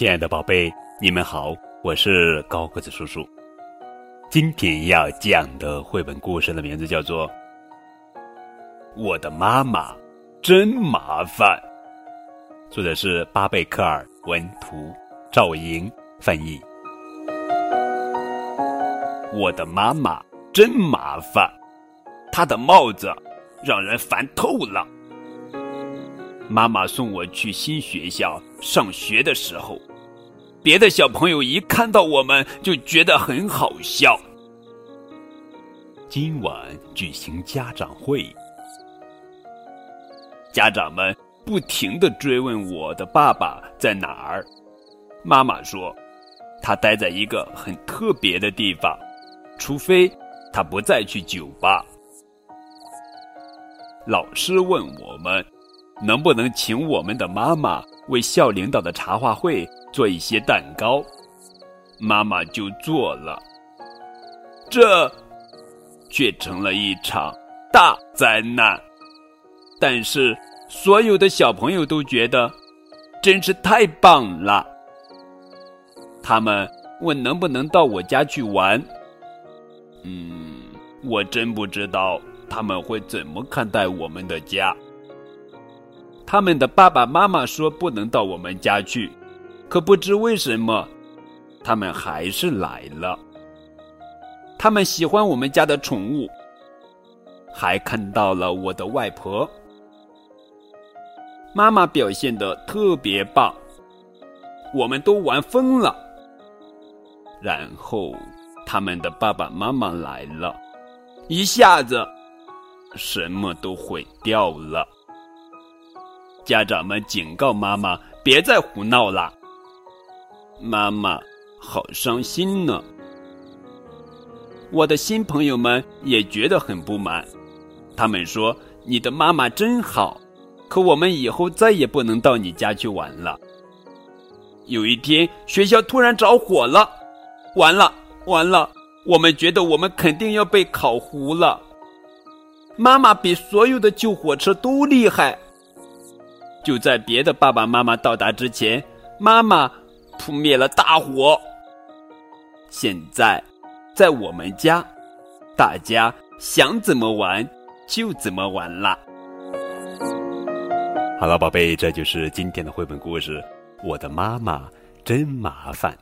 亲爱的宝贝，你们好，我是高个子叔叔。今天要讲的绘本故事的名字叫做《我的妈妈真麻烦》，作者是巴贝克尔文图，赵莹翻译。我的妈妈真麻烦，她的帽子让人烦透了。妈妈送我去新学校上学的时候，别的小朋友一看到我们就觉得很好笑。今晚举行家长会，家长们不停的追问我的爸爸在哪儿。妈妈说，他待在一个很特别的地方，除非他不再去酒吧。老师问我们。能不能请我们的妈妈为校领导的茶话会做一些蛋糕？妈妈就做了，这却成了一场大灾难。但是所有的小朋友都觉得真是太棒了。他们问能不能到我家去玩？嗯，我真不知道他们会怎么看待我们的家。他们的爸爸妈妈说不能到我们家去，可不知为什么，他们还是来了。他们喜欢我们家的宠物，还看到了我的外婆。妈妈表现的特别棒，我们都玩疯了。然后他们的爸爸妈妈来了，一下子什么都毁掉了。家长们警告妈妈别再胡闹了。妈妈好伤心呢。我的新朋友们也觉得很不满，他们说：“你的妈妈真好，可我们以后再也不能到你家去玩了。”有一天，学校突然着火了，完了完了，我们觉得我们肯定要被烤糊了。妈妈比所有的救火车都厉害。就在别的爸爸妈妈到达之前，妈妈扑灭了大火。现在，在我们家，大家想怎么玩就怎么玩啦。好了，宝贝，这就是今天的绘本故事。我的妈妈真麻烦。